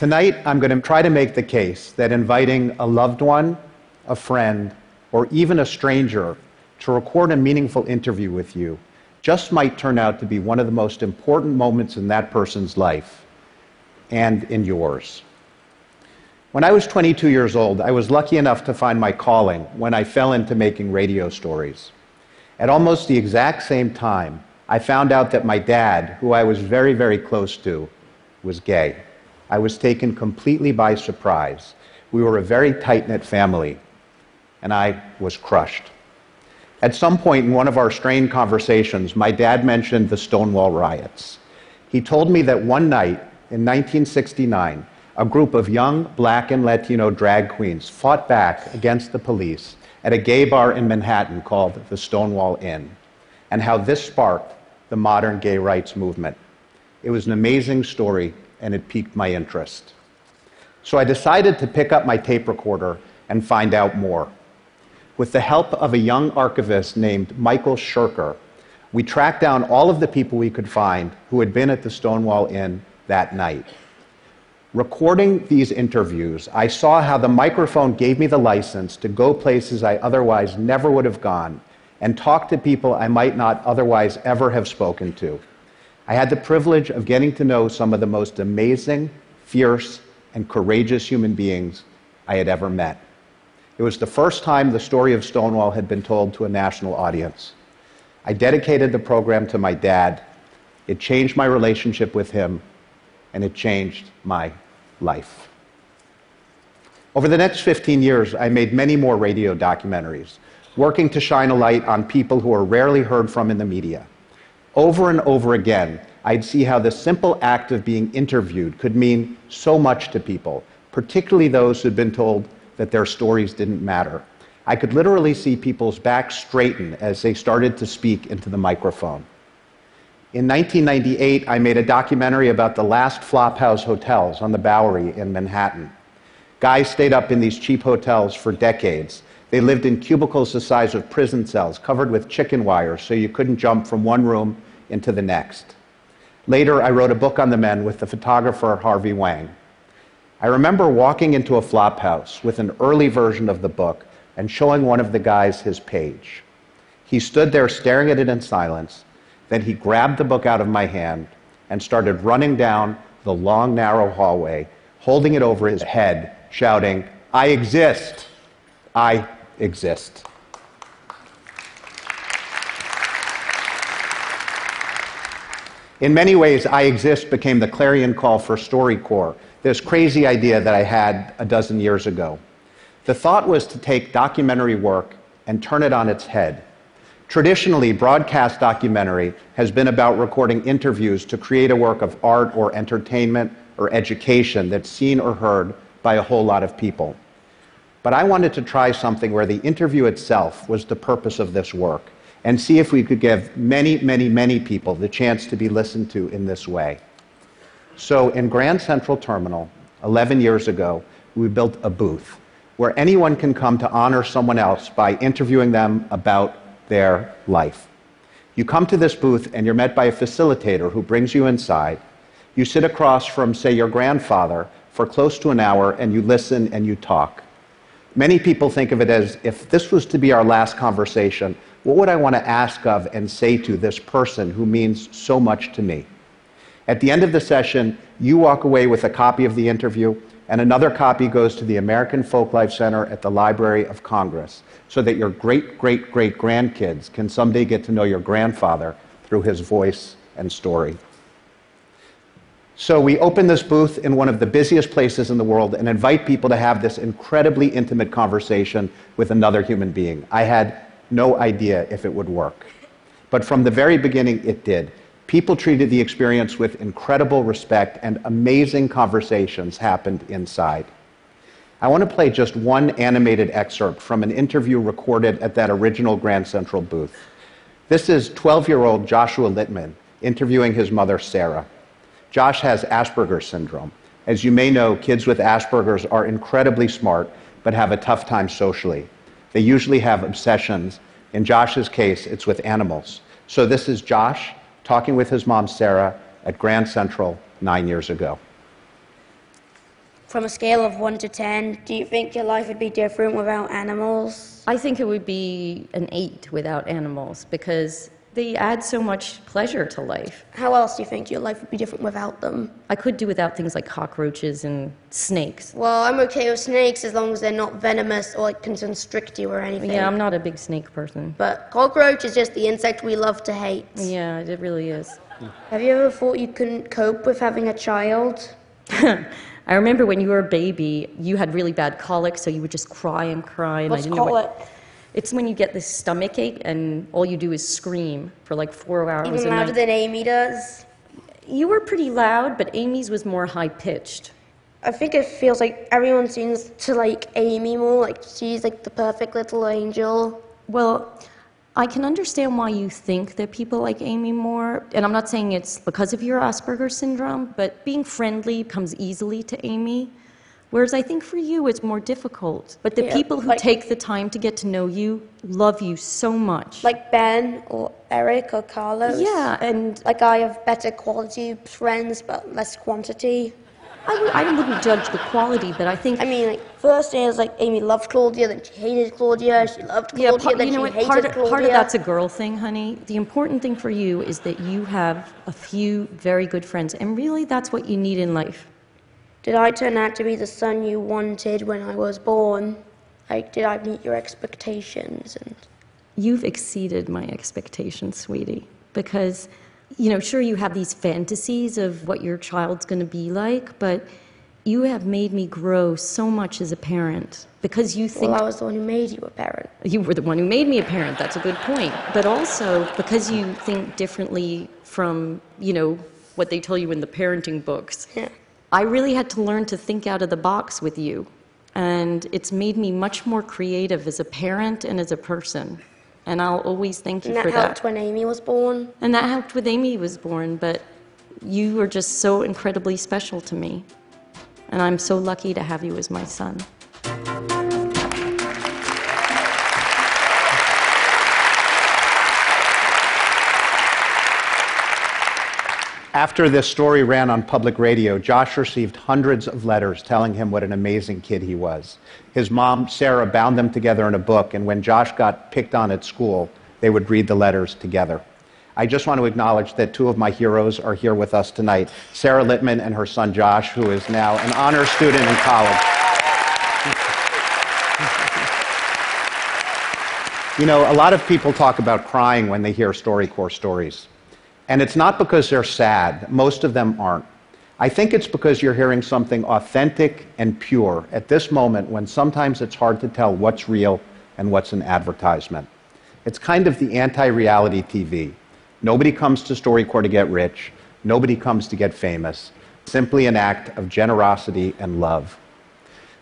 Tonight, I'm going to try to make the case that inviting a loved one, a friend, or even a stranger to record a meaningful interview with you just might turn out to be one of the most important moments in that person's life and in yours. When I was 22 years old, I was lucky enough to find my calling when I fell into making radio stories. At almost the exact same time, I found out that my dad, who I was very, very close to, was gay. I was taken completely by surprise. We were a very tight knit family, and I was crushed. At some point in one of our strained conversations, my dad mentioned the Stonewall riots. He told me that one night in 1969, a group of young black and Latino drag queens fought back against the police at a gay bar in Manhattan called the Stonewall Inn, and how this sparked the modern gay rights movement. It was an amazing story, and it piqued my interest. So I decided to pick up my tape recorder and find out more. With the help of a young archivist named Michael Scherker, we tracked down all of the people we could find who had been at the Stonewall Inn that night. Recording these interviews, I saw how the microphone gave me the license to go places I otherwise never would have gone and talk to people I might not otherwise ever have spoken to. I had the privilege of getting to know some of the most amazing, fierce, and courageous human beings I had ever met. It was the first time the story of Stonewall had been told to a national audience. I dedicated the program to my dad. It changed my relationship with him, and it changed my life. Over the next 15 years, I made many more radio documentaries, working to shine a light on people who are rarely heard from in the media. Over and over again, I'd see how the simple act of being interviewed could mean so much to people, particularly those who'd been told that their stories didn't matter. I could literally see people's backs straighten as they started to speak into the microphone. In 1998, I made a documentary about the last flophouse hotels on the Bowery in Manhattan. Guys stayed up in these cheap hotels for decades. They lived in cubicles the size of prison cells, covered with chicken wire so you couldn't jump from one room into the next. Later, I wrote a book on the men with the photographer Harvey Wang. I remember walking into a flop house with an early version of the book and showing one of the guys his page. He stood there staring at it in silence. Then he grabbed the book out of my hand and started running down the long, narrow hallway, holding it over his head, shouting, I exist! I exist. In many ways, I Exist became the clarion call for StoryCorps, this crazy idea that I had a dozen years ago. The thought was to take documentary work and turn it on its head. Traditionally, broadcast documentary has been about recording interviews to create a work of art or entertainment or education that's seen or heard by a whole lot of people. But I wanted to try something where the interview itself was the purpose of this work and see if we could give many, many, many people the chance to be listened to in this way. So in Grand Central Terminal, 11 years ago, we built a booth where anyone can come to honor someone else by interviewing them about their life. You come to this booth and you're met by a facilitator who brings you inside. You sit across from, say, your grandfather for close to an hour and you listen and you talk. Many people think of it as if this was to be our last conversation, what would I want to ask of and say to this person who means so much to me? At the end of the session, you walk away with a copy of the interview, and another copy goes to the American Folklife Center at the Library of Congress so that your great great great grandkids can someday get to know your grandfather through his voice and story. So we open this booth in one of the busiest places in the world and invite people to have this incredibly intimate conversation with another human being. I had no idea if it would work. But from the very beginning, it did. People treated the experience with incredible respect, and amazing conversations happened inside. I want to play just one animated excerpt from an interview recorded at that original Grand Central booth. This is 12 year old Joshua Littman interviewing his mother, Sarah. Josh has Asperger's syndrome. As you may know, kids with Asperger's are incredibly smart, but have a tough time socially. They usually have obsessions. In Josh's case, it's with animals. So this is Josh talking with his mom, Sarah, at Grand Central nine years ago. From a scale of 1 to 10, do you think your life would be different without animals? I think it would be an eight without animals because they add so much pleasure to life. How else do you think your life would be different without them? I could do without things like cockroaches and snakes. Well, I'm okay with snakes as long as they're not venomous or like can constrict you or anything. Yeah, I'm not a big snake person. But cockroach is just the insect we love to hate. Yeah, it really is. Have you ever thought you couldn't cope with having a child? I remember when you were a baby, you had really bad colic, so you would just cry and cry. And What's I didn't know what. It's when you get this stomach ache and all you do is scream for like four hours Even a louder than Amy does? You were pretty loud, but Amy's was more high pitched. I think it feels like everyone seems to like Amy more, like she's like the perfect little angel. Well, I can understand why you think that people like Amy more, and I'm not saying it's because of your Asperger's syndrome, but being friendly comes easily to Amy. Whereas I think for you it's more difficult. But the Yeah, people who like- take the time to get to know you love you so much. Like Ben or Eric or Carlos. yeah, and Like I have better quality friends but less quantity. I, w- I wouldn't judge the quality, but I think I mean, like first it was like Amy loved Claudia, then she hated Claudia. She loved Yeah, Claudia, part, then you know she what? hated Part of, Claudia. part of that's a girl thing, honey. The important thing for you is that you have a few very good friends, and really, that's what you need in life. Did I turn out to be the son you wanted when I was born? Like, did I meet your expectations? And You've exceeded my expectations, sweetie, because, you know, sure, you have these fantasies of what your child's going to be like, but you have made me grow so much as a parent because you think well, I was the one who made you a parent. you were the one who made me a parent. That's a good point. But also because you think differently from, you know, what they tell you in the parenting books. Yeah. I really had to learn to think out of the box with you. And it's made me much more creative as a parent and as a person. And I'll always thank you And that for helped that. when Amy was born. And that helped with Amy was born, but you were just so incredibly special to me. And I'm so lucky to have you as my son. After this story ran on public radio, Josh received hundreds of letters telling him what an amazing kid he was. His mom, Sarah, bound them together in a book, and when Josh got picked on at school, they would read the letters together. I just want to acknowledge that two of my heroes are here with us tonight Sarah Littman and her son Josh, who is now an honor student in college. You know, a lot of people talk about crying when they hear StoryCorps stories. And it's not because they're sad, most of them aren't. I think it's because you're hearing something authentic and pure at this moment when sometimes it's hard to tell what's real and what's an advertisement. It's kind of the anti reality TV. Nobody comes to StoryCorps to get rich, nobody comes to get famous. Simply an act of generosity and love.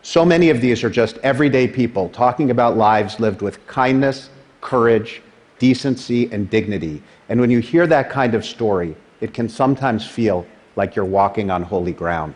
So many of these are just everyday people talking about lives lived with kindness, courage, decency, and dignity. And when you hear that kind of story, it can sometimes feel like you're walking on holy ground.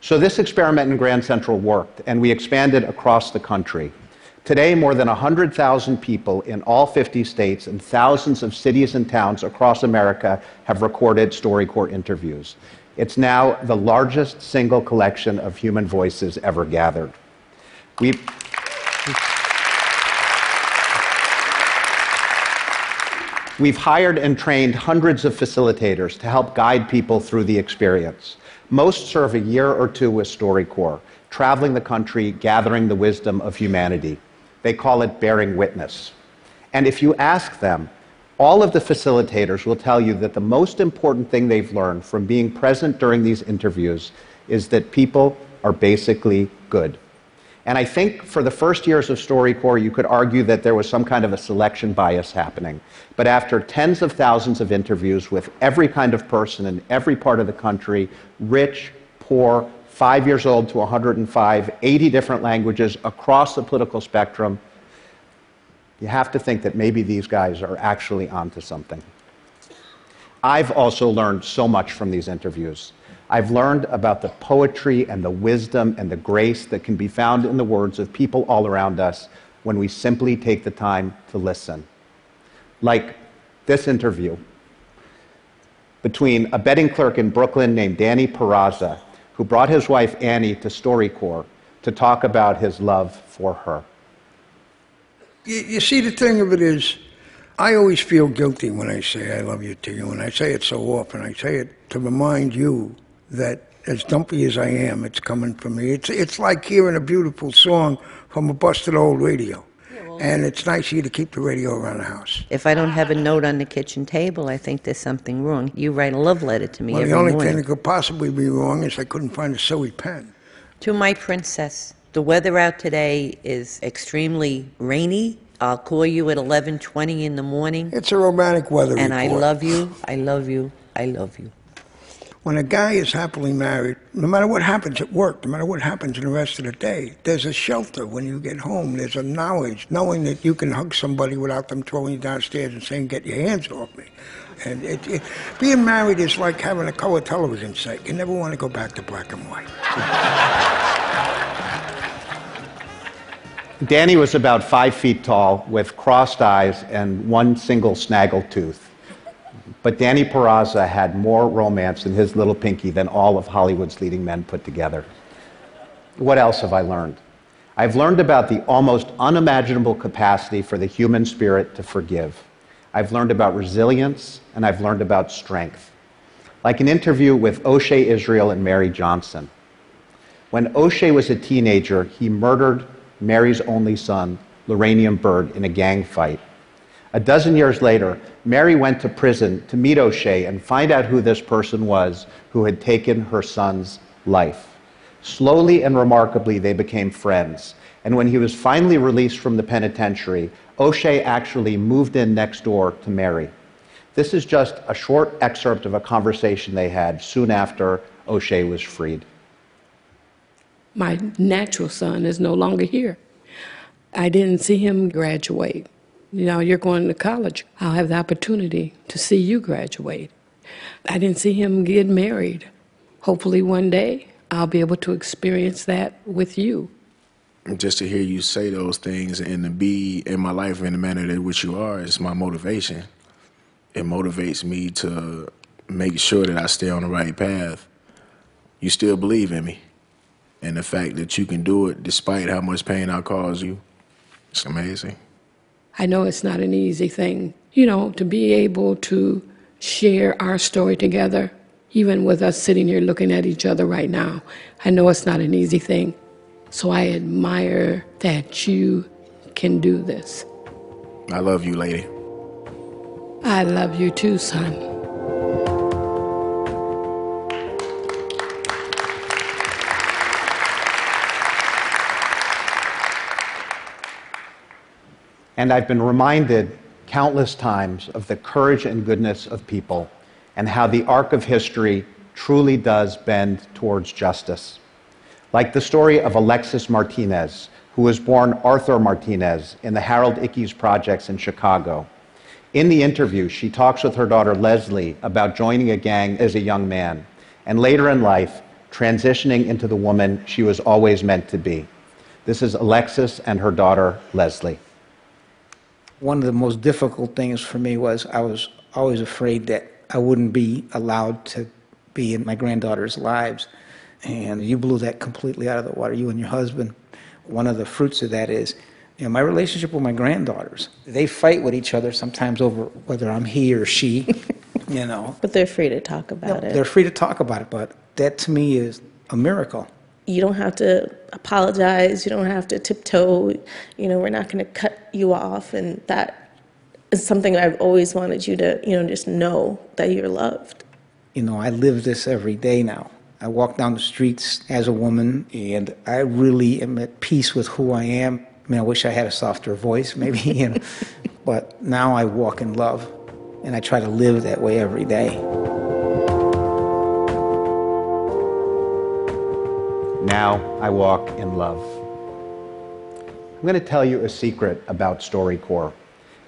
So, this experiment in Grand Central worked, and we expanded across the country. Today, more than 100,000 people in all 50 states and thousands of cities and towns across America have recorded StoryCorps interviews. It's now the largest single collection of human voices ever gathered. We, We've hired and trained hundreds of facilitators to help guide people through the experience. Most serve a year or two with StoryCorps, traveling the country, gathering the wisdom of humanity. They call it bearing witness. And if you ask them, all of the facilitators will tell you that the most important thing they've learned from being present during these interviews is that people are basically good. And I think for the first years of StoryCorps, you could argue that there was some kind of a selection bias happening. But after tens of thousands of interviews with every kind of person in every part of the country, rich, poor, five years old to 105, 80 different languages across the political spectrum, you have to think that maybe these guys are actually onto something. I've also learned so much from these interviews. I've learned about the poetry and the wisdom and the grace that can be found in the words of people all around us when we simply take the time to listen. Like this interview between a betting clerk in Brooklyn named Danny Perasa, who brought his wife Annie to StoryCorps to talk about his love for her. You, see, the thing of it is, I always feel guilty when I say I love you to you, and I say it so often. I say it to remind you that as dumpy as I am, it's coming from me. It's, it's like hearing a beautiful song from a busted old radio. And it's nice of you to keep the radio around the house. If I don't have a note on the kitchen table, I think there's something wrong. You write a love letter to me Well, every the only morning. thing that could possibly be wrong is I couldn't find a silly pen. To my princess, the weather out today is extremely rainy. I'll call you at 11:20 in the morning, It's a romantic weather and I love you. I love you. I love you. When a guy is happily married, no matter what happens at work, no matter what happens in the rest of the day, there's a shelter when you get home. There's a knowledge, knowing that you can hug somebody without them throwing you downstairs and saying, "Get your hands off me." And it, it, being married is like having a color television set. You never want to go back to black and white. Danny was about five feet tall with crossed eyes and one single snaggle tooth. But Danny Perasa had more romance in his little pinky than all of Hollywood's leading men put together. What else have I learned? I've learned about the almost unimaginable capacity for the human spirit to forgive. I've learned about resilience, and I've learned about strength. Like an interview with O'Shea Israel and Mary Johnson. When O'Shea was a teenager, he murdered Mary's only son, Laramiun Byrd, in a gang fight. A dozen years later, Mary went to prison to meet O'Shea and find out who this person was who had taken her son's life. Slowly and remarkably, they became friends. And when he was finally released from the penitentiary, O'Shea actually moved in next door to Mary. This is just a short excerpt of a conversation they had soon after O'Shea was freed. My natural son is no longer here. I didn't see him graduate. You know, you're going to college. I'll have the opportunity to see you graduate. I didn't see him get married. Hopefully, one day I'll be able to experience that with you. just to hear you say those things and to be in my life in the manner that which you are is my motivation. It motivates me to make sure that I stay on the right path. You still believe in me. And the fact that you can do it despite how much pain I cause you, it's amazing. I know it's not an easy thing, you know, to be able to share our story together, even with us sitting here looking at each other right now. I know it's not an easy thing. So I admire that you can do this. I love you, lady. I love you too, son. And I've been reminded countless times of the courage and goodness of people and how the arc of history truly does bend towards justice. Like the story of Alexis Martinez, who was born Arthur Martinez in the Harold Ickes projects in Chicago. In the interview, she talks with her daughter Leslie about joining a gang as a young man and later in life transitioning into the woman she was always meant to be. This is Alexis and her daughter Leslie. One of the most difficult things for me was I was always afraid that I wouldn't be allowed to be in my granddaughter's lives. And you blew that completely out of the water, you and your husband. One of the fruits of that is, you know, my relationship with my granddaughters. They fight with each other sometimes over whether I'm he or she, you know. But they're free to talk about it. They're free to talk about it, but that to me is a miracle. You don't have to apologize. You don't have to tiptoe. You know, we're not going to cut you off, and that is something I've always wanted you to, you know, just know that you're loved. You know, I live this every day now. I walk down the streets as a woman, and I really am at peace with who I am. I mean, I wish I had a softer voice, maybe, you know, but now I walk in love, and I try to live that way every day. Now I walk in love. I'm going to tell you a secret about StoryCorps.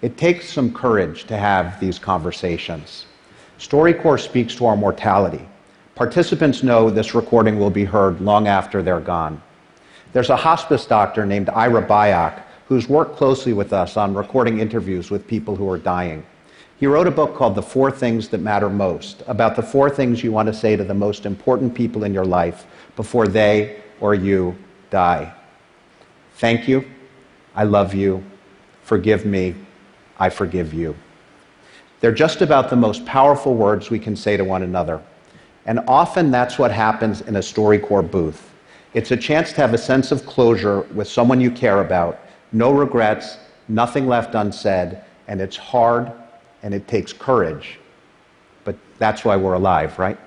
It takes some courage to have these conversations. StoryCorps speaks to our mortality. Participants know this recording will be heard long after they're gone. There's a hospice doctor named Ira Byock who's worked closely with us on recording interviews with people who are dying. He wrote a book called The Four Things That Matter Most about the four things you want to say to the most important people in your life before they or you die. Thank you. I love you. Forgive me. I forgive you. They're just about the most powerful words we can say to one another. And often that's what happens in a StoryCorps booth. It's a chance to have a sense of closure with someone you care about, no regrets, nothing left unsaid, and it's hard and it takes courage. But that's why we're alive, right?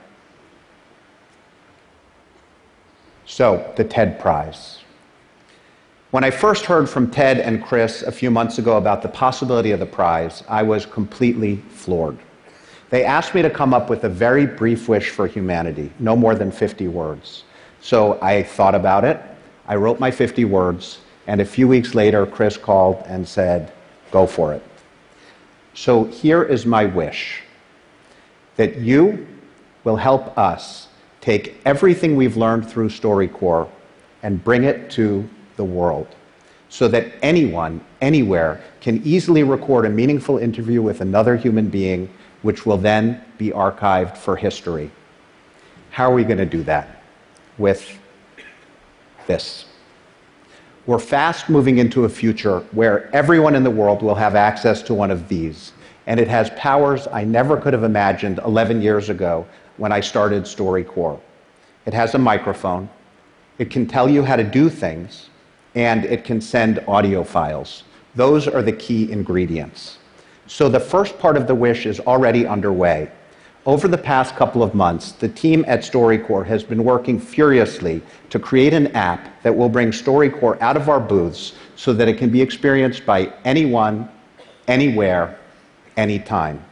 So, the TED Prize. When I first heard from Ted and Chris a few months ago about the possibility of the prize, I was completely floored. They asked me to come up with a very brief wish for humanity, no more than 50 words. So I thought about it, I wrote my 50 words, and a few weeks later, Chris called and said, Go for it. So here is my wish that you will help us take everything we've learned through StoryCorps and bring it to the world so that anyone, anywhere, can easily record a meaningful interview with another human being, which will then be archived for history. How are we going to do that? With this. We're fast moving into a future where everyone in the world will have access to one of these. And it has powers I never could have imagined 11 years ago when I started StoryCorps. It has a microphone, it can tell you how to do things, and it can send audio files. Those are the key ingredients. So the first part of the wish is already underway. Over the past couple of months, the team at StoryCorps has been working furiously to create an app that will bring StoryCorps out of our booths so that it can be experienced by anyone, anywhere, anytime.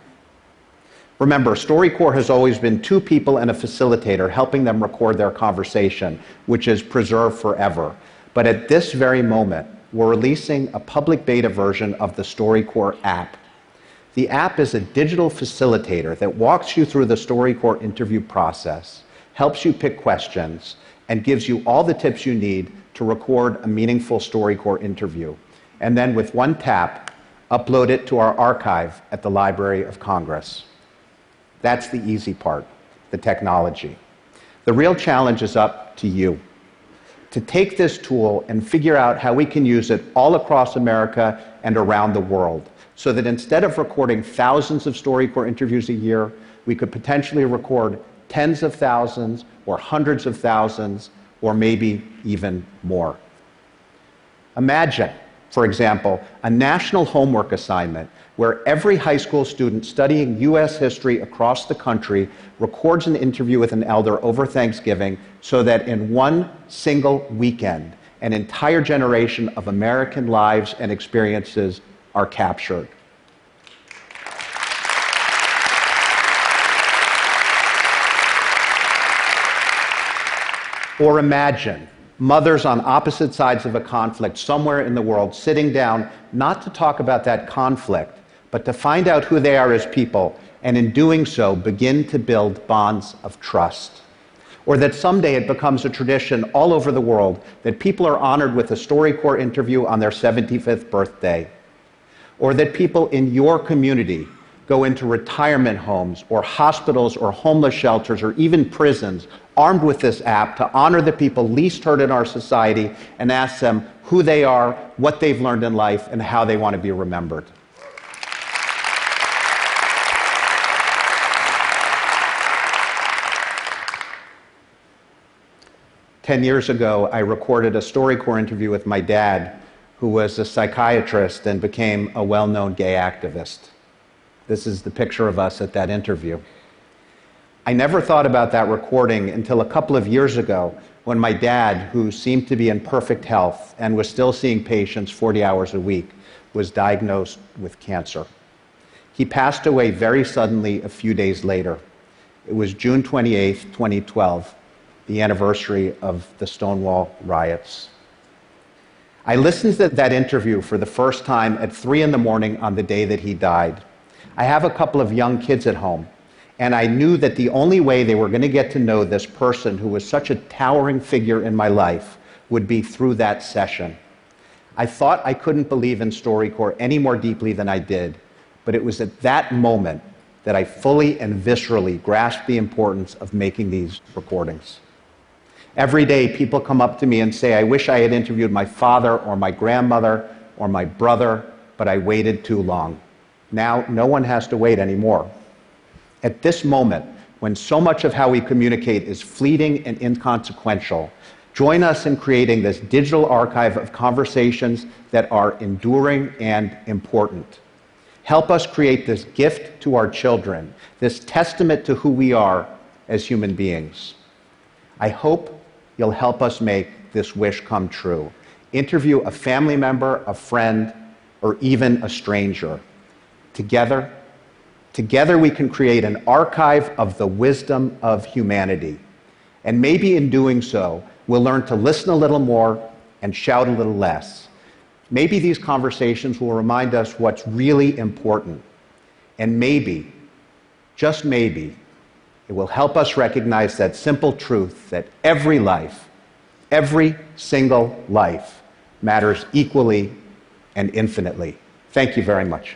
Remember, StoryCorps has always been two people and a facilitator helping them record their conversation, which is preserved forever. But at this very moment, we're releasing a public beta version of the StoryCorps app. The app is a digital facilitator that walks you through the StoryCorps interview process, helps you pick questions, and gives you all the tips you need to record a meaningful StoryCorps interview. And then with one tap, upload it to our archive at the Library of Congress. That's the easy part, the technology. The real challenge is up to you to take this tool and figure out how we can use it all across America and around the world. So that instead of recording thousands of StoryCorps interviews a year, we could potentially record tens of thousands or hundreds of thousands or maybe even more. Imagine, for example, a national homework assignment where every high school student studying U.S. history across the country records an interview with an elder over Thanksgiving so that in one single weekend, an entire generation of American lives and experiences are captured. Or imagine mothers on opposite sides of a conflict somewhere in the world sitting down not to talk about that conflict, but to find out who they are as people, and in doing so, begin to build bonds of trust. Or that someday it becomes a tradition all over the world that people are honored with a StoryCorps interview on their 75th birthday. Or that people in your community go into retirement homes or hospitals or homeless shelters or even prisons armed with this app to honor the people least heard in our society and ask them who they are, what they've learned in life, and how they want to be remembered. 10 years ago, I recorded a StoryCorps interview with my dad, who was a psychiatrist and became a well known gay activist. This is the picture of us at that interview. I never thought about that recording until a couple of years ago when my dad, who seemed to be in perfect health and was still seeing patients 40 hours a week, was diagnosed with cancer. He passed away very suddenly a few days later. It was June 28, 2012 the anniversary of the Stonewall riots. I listened to that interview for the first time at 3 in the morning on the day that he died. I have a couple of young kids at home, and I knew that the only way they were going to get to know this person who was such a towering figure in my life would be through that session. I thought I couldn't believe in StoryCorps any more deeply than I did, but it was at that moment that I fully and viscerally grasped the importance of making these recordings. Every day, people come up to me and say, I wish I had interviewed my father or my grandmother or my brother, but I waited too long. Now, no one has to wait anymore. At this moment, when so much of how we communicate is fleeting and inconsequential, join us in creating this digital archive of conversations that are enduring and important. Help us create this gift to our children, this testament to who we are as human beings. I hope you'll help us make this wish come true. Interview a family member, a friend, or even a stranger. Together, together we can create an archive of the wisdom of humanity. And maybe in doing so, we'll learn to listen a little more and shout a little less. Maybe these conversations will remind us what's really important. And maybe, just maybe, it will help us recognize that simple truth that every life, every single life, matters equally and infinitely. Thank you very much.